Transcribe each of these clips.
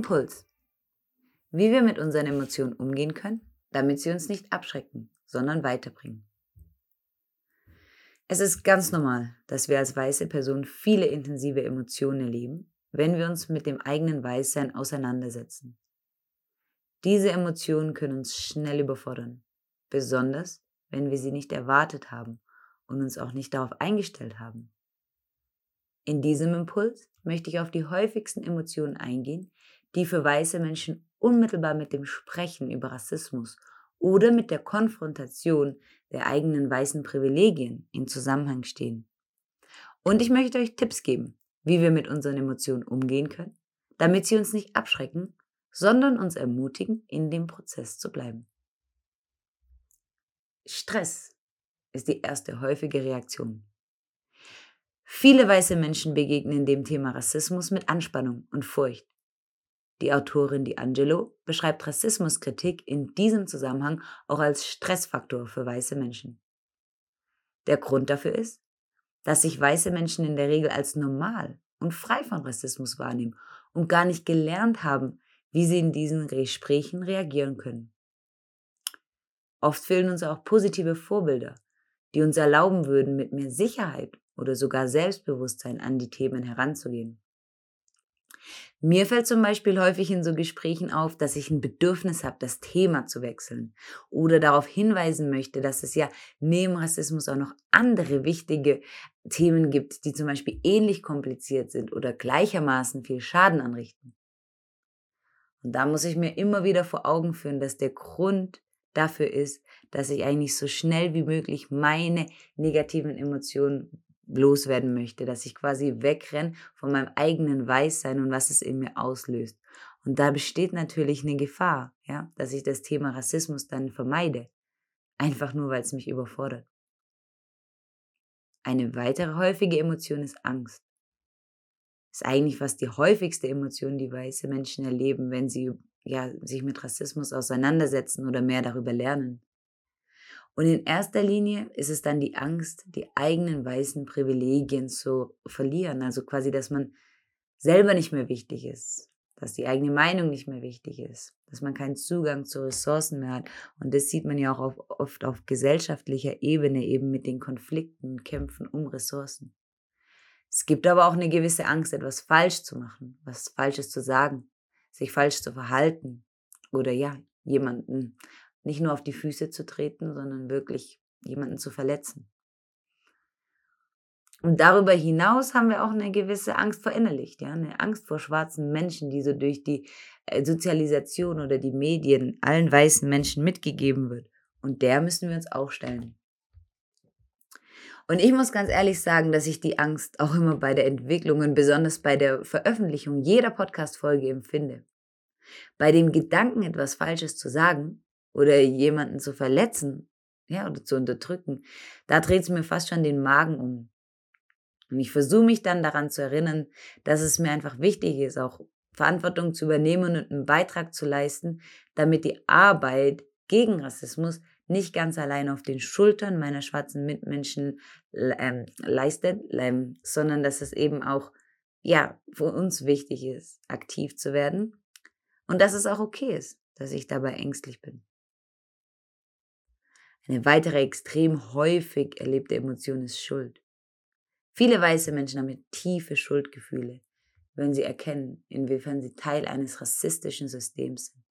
Impuls. Wie wir mit unseren Emotionen umgehen können, damit sie uns nicht abschrecken, sondern weiterbringen. Es ist ganz normal, dass wir als weiße Person viele intensive Emotionen erleben, wenn wir uns mit dem eigenen Weißsein auseinandersetzen. Diese Emotionen können uns schnell überfordern, besonders wenn wir sie nicht erwartet haben und uns auch nicht darauf eingestellt haben. In diesem Impuls möchte ich auf die häufigsten Emotionen eingehen, die für weiße Menschen unmittelbar mit dem Sprechen über Rassismus oder mit der Konfrontation der eigenen weißen Privilegien in Zusammenhang stehen. Und ich möchte euch Tipps geben, wie wir mit unseren Emotionen umgehen können, damit sie uns nicht abschrecken, sondern uns ermutigen, in dem Prozess zu bleiben. Stress ist die erste häufige Reaktion. Viele weiße Menschen begegnen dem Thema Rassismus mit Anspannung und Furcht. Die Autorin D'Angelo beschreibt Rassismuskritik in diesem Zusammenhang auch als Stressfaktor für weiße Menschen. Der Grund dafür ist, dass sich weiße Menschen in der Regel als normal und frei von Rassismus wahrnehmen und gar nicht gelernt haben, wie sie in diesen Gesprächen reagieren können. Oft fehlen uns auch positive Vorbilder, die uns erlauben würden, mit mehr Sicherheit oder sogar Selbstbewusstsein an die Themen heranzugehen. Mir fällt zum Beispiel häufig in so Gesprächen auf, dass ich ein Bedürfnis habe, das Thema zu wechseln oder darauf hinweisen möchte, dass es ja neben Rassismus auch noch andere wichtige Themen gibt, die zum Beispiel ähnlich kompliziert sind oder gleichermaßen viel Schaden anrichten. Und da muss ich mir immer wieder vor Augen führen, dass der Grund dafür ist, dass ich eigentlich so schnell wie möglich meine negativen Emotionen loswerden möchte, dass ich quasi wegrenne von meinem eigenen Weißsein und was es in mir auslöst. Und da besteht natürlich eine Gefahr, ja, dass ich das Thema Rassismus dann vermeide. Einfach nur, weil es mich überfordert. Eine weitere häufige Emotion ist Angst. Ist eigentlich fast die häufigste Emotion, die weiße Menschen erleben, wenn sie ja, sich mit Rassismus auseinandersetzen oder mehr darüber lernen. Und in erster Linie ist es dann die Angst, die eigenen weißen Privilegien zu verlieren. Also quasi, dass man selber nicht mehr wichtig ist, dass die eigene Meinung nicht mehr wichtig ist, dass man keinen Zugang zu Ressourcen mehr hat. Und das sieht man ja auch oft auf gesellschaftlicher Ebene eben mit den Konflikten und Kämpfen um Ressourcen. Es gibt aber auch eine gewisse Angst, etwas falsch zu machen, was Falsches zu sagen, sich falsch zu verhalten oder ja, jemanden nicht nur auf die Füße zu treten, sondern wirklich jemanden zu verletzen. Und darüber hinaus haben wir auch eine gewisse Angst verinnerlicht, ja, eine Angst vor schwarzen Menschen, die so durch die äh, Sozialisation oder die Medien allen weißen Menschen mitgegeben wird. Und der müssen wir uns auch stellen. Und ich muss ganz ehrlich sagen, dass ich die Angst auch immer bei der Entwicklung und besonders bei der Veröffentlichung jeder Podcast-Folge empfinde. Bei dem Gedanken, etwas Falsches zu sagen, oder jemanden zu verletzen, ja, oder zu unterdrücken, da dreht es mir fast schon den Magen um. Und ich versuche mich dann daran zu erinnern, dass es mir einfach wichtig ist, auch Verantwortung zu übernehmen und einen Beitrag zu leisten, damit die Arbeit gegen Rassismus nicht ganz allein auf den Schultern meiner schwarzen Mitmenschen ähm, leistet, ähm, sondern dass es eben auch ja für uns wichtig ist, aktiv zu werden und dass es auch okay ist, dass ich dabei ängstlich bin. Eine weitere extrem häufig erlebte Emotion ist Schuld. Viele weiße Menschen haben tiefe Schuldgefühle, wenn sie erkennen, inwiefern sie Teil eines rassistischen Systems sind.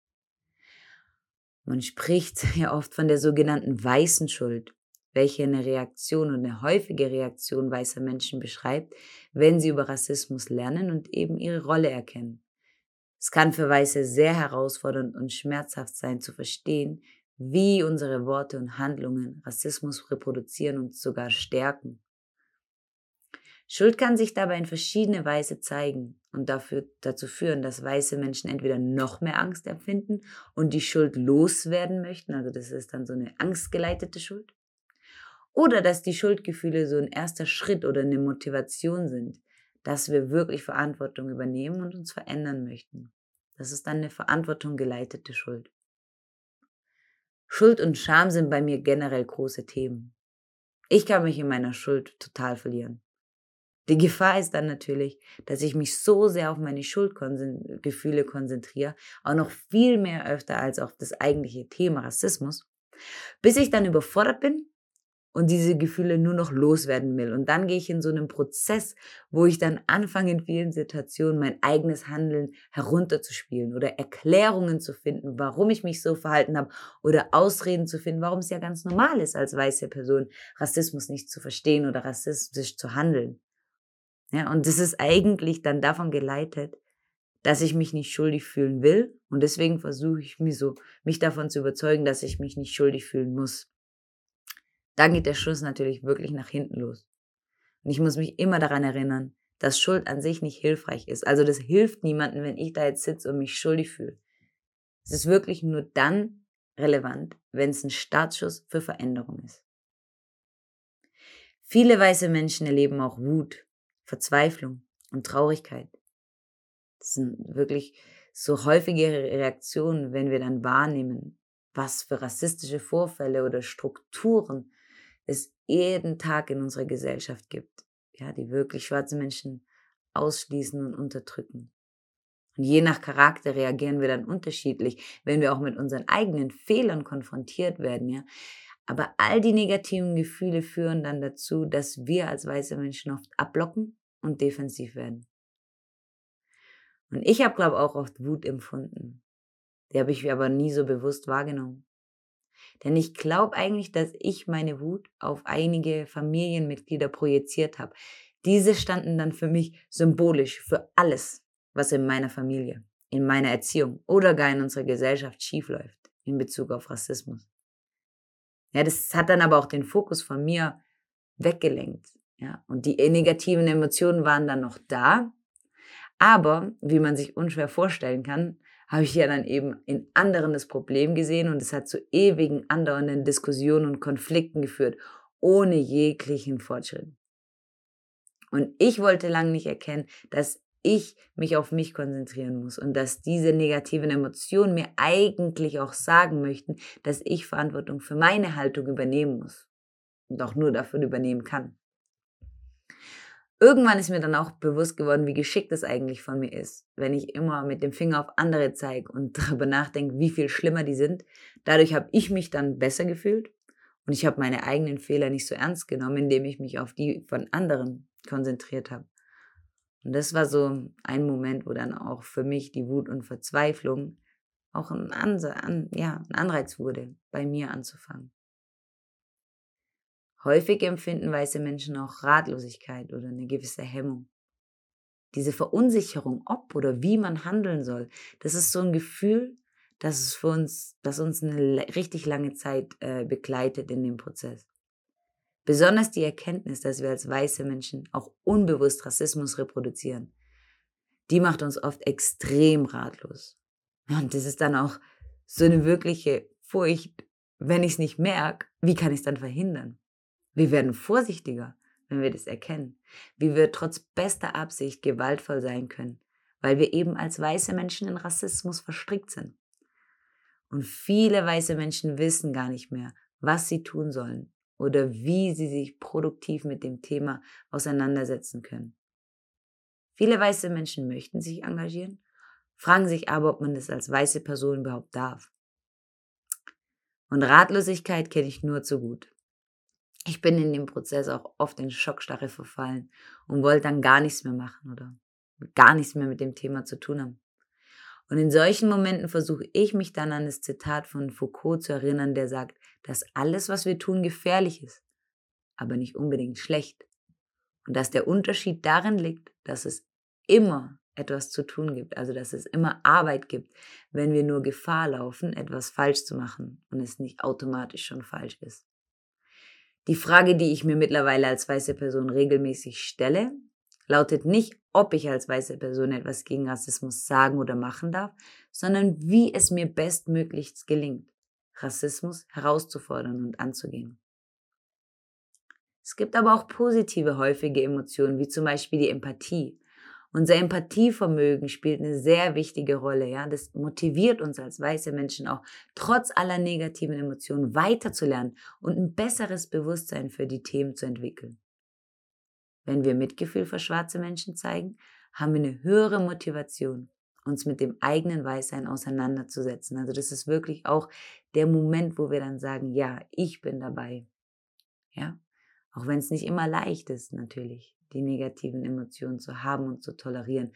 Man spricht ja oft von der sogenannten weißen Schuld, welche eine Reaktion und eine häufige Reaktion weißer Menschen beschreibt, wenn sie über Rassismus lernen und eben ihre Rolle erkennen. Es kann für Weiße sehr herausfordernd und schmerzhaft sein zu verstehen, wie unsere Worte und Handlungen Rassismus reproduzieren und sogar stärken. Schuld kann sich dabei in verschiedene Weise zeigen und dafür, dazu führen, dass weiße Menschen entweder noch mehr Angst empfinden und die Schuld loswerden möchten, also das ist dann so eine angstgeleitete Schuld, oder dass die Schuldgefühle so ein erster Schritt oder eine Motivation sind, dass wir wirklich Verantwortung übernehmen und uns verändern möchten. Das ist dann eine Verantwortung geleitete Schuld. Schuld und Scham sind bei mir generell große Themen. Ich kann mich in meiner Schuld total verlieren. Die Gefahr ist dann natürlich, dass ich mich so sehr auf meine Schuldgefühle konzentriere, auch noch viel mehr öfter als auf das eigentliche Thema Rassismus, bis ich dann überfordert bin und diese Gefühle nur noch loswerden will. Und dann gehe ich in so einen Prozess, wo ich dann anfange, in vielen Situationen mein eigenes Handeln herunterzuspielen oder Erklärungen zu finden, warum ich mich so verhalten habe oder Ausreden zu finden, warum es ja ganz normal ist, als weiße Person Rassismus nicht zu verstehen oder rassistisch zu handeln. Ja, und das ist eigentlich dann davon geleitet, dass ich mich nicht schuldig fühlen will. Und deswegen versuche ich mich so, mich davon zu überzeugen, dass ich mich nicht schuldig fühlen muss. Dann geht der Schuss natürlich wirklich nach hinten los. Und ich muss mich immer daran erinnern, dass Schuld an sich nicht hilfreich ist. Also das hilft niemandem, wenn ich da jetzt sitze und mich schuldig fühle. Es ist wirklich nur dann relevant, wenn es ein Startschuss für Veränderung ist. Viele weiße Menschen erleben auch Wut, Verzweiflung und Traurigkeit. Das sind wirklich so häufige Reaktionen, wenn wir dann wahrnehmen, was für rassistische Vorfälle oder Strukturen es jeden Tag in unserer Gesellschaft gibt, ja, die wirklich schwarze Menschen ausschließen und unterdrücken. Und je nach Charakter reagieren wir dann unterschiedlich, wenn wir auch mit unseren eigenen Fehlern konfrontiert werden, ja. Aber all die negativen Gefühle führen dann dazu, dass wir als weiße Menschen oft abblocken und defensiv werden. Und ich habe, glaube ich, auch oft Wut empfunden. Die habe ich aber nie so bewusst wahrgenommen. Denn ich glaube eigentlich, dass ich meine Wut auf einige Familienmitglieder projiziert habe. Diese standen dann für mich symbolisch für alles, was in meiner Familie, in meiner Erziehung oder gar in unserer Gesellschaft schiefläuft in Bezug auf Rassismus. Ja, das hat dann aber auch den Fokus von mir weggelenkt. Ja, und die negativen Emotionen waren dann noch da. Aber, wie man sich unschwer vorstellen kann, habe ich ja dann eben in anderen das Problem gesehen und es hat zu ewigen andauernden Diskussionen und Konflikten geführt, ohne jeglichen Fortschritt. Und ich wollte lange nicht erkennen, dass ich mich auf mich konzentrieren muss und dass diese negativen Emotionen mir eigentlich auch sagen möchten, dass ich Verantwortung für meine Haltung übernehmen muss und auch nur dafür übernehmen kann. Irgendwann ist mir dann auch bewusst geworden, wie geschickt es eigentlich von mir ist, wenn ich immer mit dem Finger auf andere zeige und darüber nachdenke, wie viel schlimmer die sind. Dadurch habe ich mich dann besser gefühlt und ich habe meine eigenen Fehler nicht so ernst genommen, indem ich mich auf die von anderen konzentriert habe. Und das war so ein Moment, wo dann auch für mich die Wut und Verzweiflung auch ein, Anse an, ja, ein Anreiz wurde, bei mir anzufangen. Häufig empfinden weiße Menschen auch Ratlosigkeit oder eine gewisse Hemmung. Diese Verunsicherung, ob oder wie man handeln soll, das ist so ein Gefühl, das es für uns, das uns eine richtig lange Zeit äh, begleitet in dem Prozess. Besonders die Erkenntnis, dass wir als weiße Menschen auch unbewusst Rassismus reproduzieren, die macht uns oft extrem ratlos. Und das ist dann auch so eine wirkliche Furcht, wenn ich es nicht merke, wie kann ich es dann verhindern? Wir werden vorsichtiger, wenn wir das erkennen, wie wir trotz bester Absicht gewaltvoll sein können, weil wir eben als weiße Menschen in Rassismus verstrickt sind. Und viele weiße Menschen wissen gar nicht mehr, was sie tun sollen oder wie sie sich produktiv mit dem Thema auseinandersetzen können. Viele weiße Menschen möchten sich engagieren, fragen sich aber, ob man das als weiße Person überhaupt darf. Und Ratlosigkeit kenne ich nur zu gut. Ich bin in dem Prozess auch oft in Schockstarre verfallen und wollte dann gar nichts mehr machen oder gar nichts mehr mit dem Thema zu tun haben. Und in solchen Momenten versuche ich mich dann an das Zitat von Foucault zu erinnern, der sagt, dass alles, was wir tun, gefährlich ist, aber nicht unbedingt schlecht. Und dass der Unterschied darin liegt, dass es immer etwas zu tun gibt, also dass es immer Arbeit gibt, wenn wir nur Gefahr laufen, etwas falsch zu machen und es nicht automatisch schon falsch ist. Die Frage, die ich mir mittlerweile als weiße Person regelmäßig stelle, lautet nicht, ob ich als weiße Person etwas gegen Rassismus sagen oder machen darf, sondern wie es mir bestmöglichst gelingt, Rassismus herauszufordern und anzugehen. Es gibt aber auch positive häufige Emotionen, wie zum Beispiel die Empathie unser Empathievermögen spielt eine sehr wichtige Rolle. Ja, das motiviert uns als weiße Menschen auch, trotz aller negativen Emotionen weiterzulernen und ein besseres Bewusstsein für die Themen zu entwickeln. wenn wir Mitgefühl für schwarze Menschen zeigen, haben wir eine höhere Motivation, uns mit dem eigenen Weißsein auseinanderzusetzen. Also das ist wirklich auch der Moment, wo wir dann sagen, ja, ich bin dabei. Ja, auch wenn es nicht immer leicht ist, natürlich, die negativen Emotionen zu haben und zu tolerieren.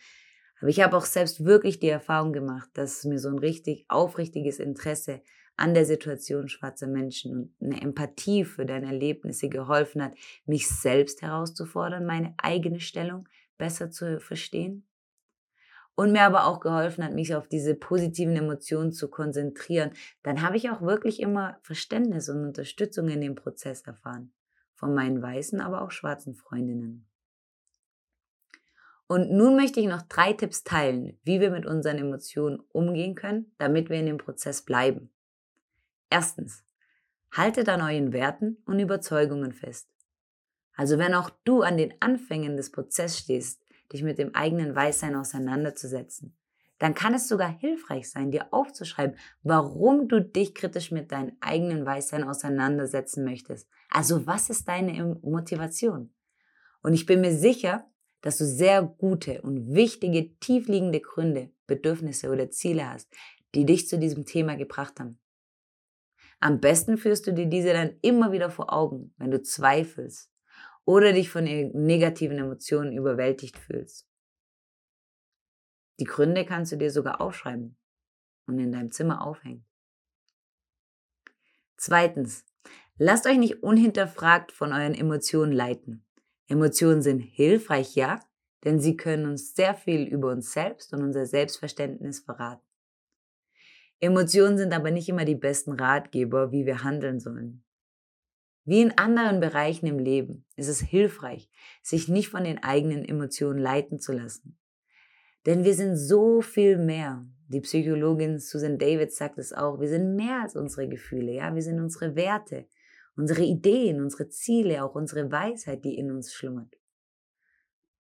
Aber ich habe auch selbst wirklich die Erfahrung gemacht, dass mir so ein richtig aufrichtiges Interesse an der Situation schwarzer Menschen und eine Empathie für deine Erlebnisse geholfen hat, mich selbst herauszufordern, meine eigene Stellung besser zu verstehen. Und mir aber auch geholfen hat, mich auf diese positiven Emotionen zu konzentrieren. Dann habe ich auch wirklich immer Verständnis und Unterstützung in dem Prozess erfahren. Von meinen weißen, aber auch schwarzen Freundinnen. Und nun möchte ich noch drei Tipps teilen, wie wir mit unseren Emotionen umgehen können, damit wir in dem Prozess bleiben. Erstens, haltet an euren Werten und Überzeugungen fest. Also wenn auch du an den Anfängen des Prozesses stehst, dich mit dem eigenen Weißsein auseinanderzusetzen, dann kann es sogar hilfreich sein, dir aufzuschreiben, warum du dich kritisch mit deinem eigenen Weißsein auseinandersetzen möchtest. Also was ist deine Motivation? Und ich bin mir sicher, dass du sehr gute und wichtige, tiefliegende Gründe, Bedürfnisse oder Ziele hast, die dich zu diesem Thema gebracht haben. Am besten führst du dir diese dann immer wieder vor Augen, wenn du zweifelst oder dich von negativen Emotionen überwältigt fühlst. Die Gründe kannst du dir sogar aufschreiben und in deinem Zimmer aufhängen. Zweitens, lasst euch nicht unhinterfragt von euren Emotionen leiten. Emotionen sind hilfreich, ja, denn sie können uns sehr viel über uns selbst und unser Selbstverständnis verraten. Emotionen sind aber nicht immer die besten Ratgeber, wie wir handeln sollen. Wie in anderen Bereichen im Leben ist es hilfreich, sich nicht von den eigenen Emotionen leiten zu lassen. Denn wir sind so viel mehr. Die Psychologin Susan David sagt es auch. Wir sind mehr als unsere Gefühle, ja. Wir sind unsere Werte, unsere Ideen, unsere Ziele, auch unsere Weisheit, die in uns schlummert.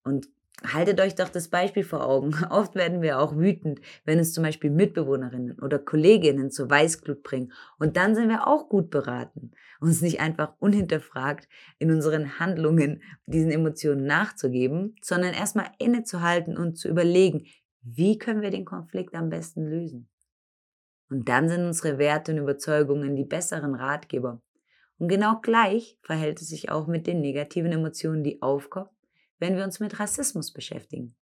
Und Haltet euch doch das Beispiel vor Augen. Oft werden wir auch wütend, wenn uns zum Beispiel Mitbewohnerinnen oder Kolleginnen zur Weißglut bringen. Und dann sind wir auch gut beraten, uns nicht einfach unhinterfragt in unseren Handlungen diesen Emotionen nachzugeben, sondern erstmal innezuhalten und zu überlegen, wie können wir den Konflikt am besten lösen. Und dann sind unsere Werte und Überzeugungen die besseren Ratgeber. Und genau gleich verhält es sich auch mit den negativen Emotionen, die aufkommen wenn wir uns mit Rassismus beschäftigen.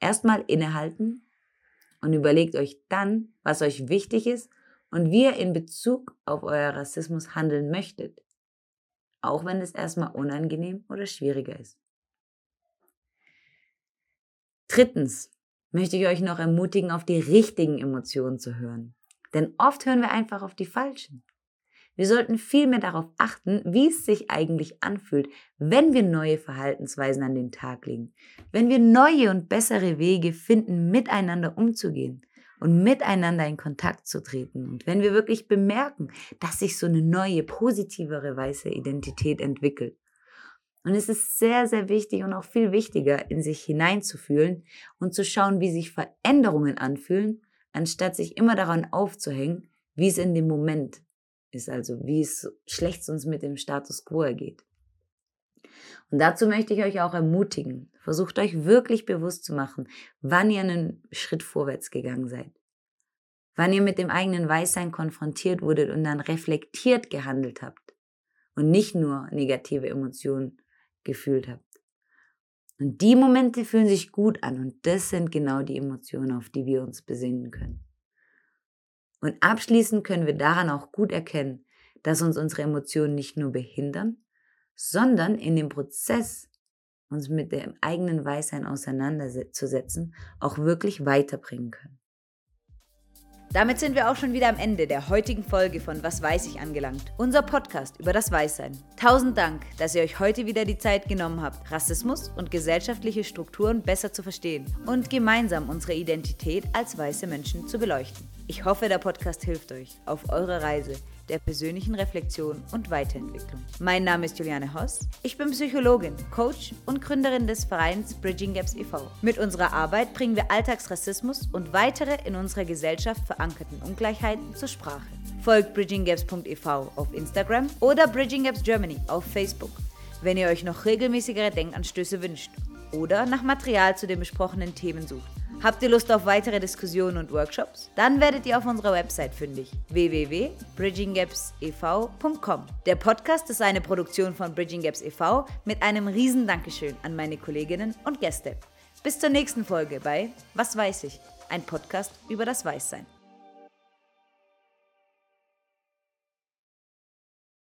Erstmal innehalten und überlegt euch dann, was euch wichtig ist und wie ihr in Bezug auf euer Rassismus handeln möchtet, auch wenn es erstmal unangenehm oder schwieriger ist. Drittens möchte ich euch noch ermutigen, auf die richtigen Emotionen zu hören. Denn oft hören wir einfach auf die falschen. Wir sollten viel mehr darauf achten, wie es sich eigentlich anfühlt, wenn wir neue Verhaltensweisen an den Tag legen, wenn wir neue und bessere Wege finden, miteinander umzugehen und miteinander in Kontakt zu treten. Und wenn wir wirklich bemerken, dass sich so eine neue, positivere weiße Identität entwickelt. Und es ist sehr, sehr wichtig und auch viel wichtiger, in sich hineinzufühlen und zu schauen, wie sich Veränderungen anfühlen, anstatt sich immer daran aufzuhängen, wie es in dem Moment ist, also wie es schlecht uns mit dem Status quo ergeht. Und dazu möchte ich euch auch ermutigen, versucht euch wirklich bewusst zu machen, wann ihr einen Schritt vorwärts gegangen seid. Wann ihr mit dem eigenen Weißsein konfrontiert wurdet und dann reflektiert gehandelt habt und nicht nur negative Emotionen gefühlt habt. Und die Momente fühlen sich gut an und das sind genau die Emotionen, auf die wir uns besinnen können. Und abschließend können wir daran auch gut erkennen, dass uns unsere Emotionen nicht nur behindern, sondern in dem Prozess, uns mit dem eigenen Weißsein auseinanderzusetzen, auch wirklich weiterbringen können. Damit sind wir auch schon wieder am Ende der heutigen Folge von Was weiß ich angelangt. Unser Podcast über das Weißsein. Tausend Dank, dass ihr euch heute wieder die Zeit genommen habt, Rassismus und gesellschaftliche Strukturen besser zu verstehen und gemeinsam unsere Identität als weiße Menschen zu beleuchten. Ich hoffe, der Podcast hilft euch auf eurer Reise der persönlichen Reflexion und Weiterentwicklung. Mein Name ist Juliane Hoss. Ich bin Psychologin, Coach und Gründerin des Vereins Bridging Gaps e.V. Mit unserer Arbeit bringen wir Alltagsrassismus und weitere in unserer Gesellschaft verankerten Ungleichheiten zur Sprache. Folgt bridginggaps.ev auf Instagram oder Bridging Gaps Germany auf Facebook. Wenn ihr euch noch regelmäßigere Denkanstöße wünscht oder nach Material zu den besprochenen Themen sucht, Habt ihr Lust auf weitere Diskussionen und Workshops? Dann werdet ihr auf unserer Website fündig www.bridginggapsev.com. Der Podcast ist eine Produktion von Bridging Gaps e.V. mit einem riesen Dankeschön an meine Kolleginnen und Gäste. Bis zur nächsten Folge bei Was weiß ich? Ein Podcast über das Weißsein.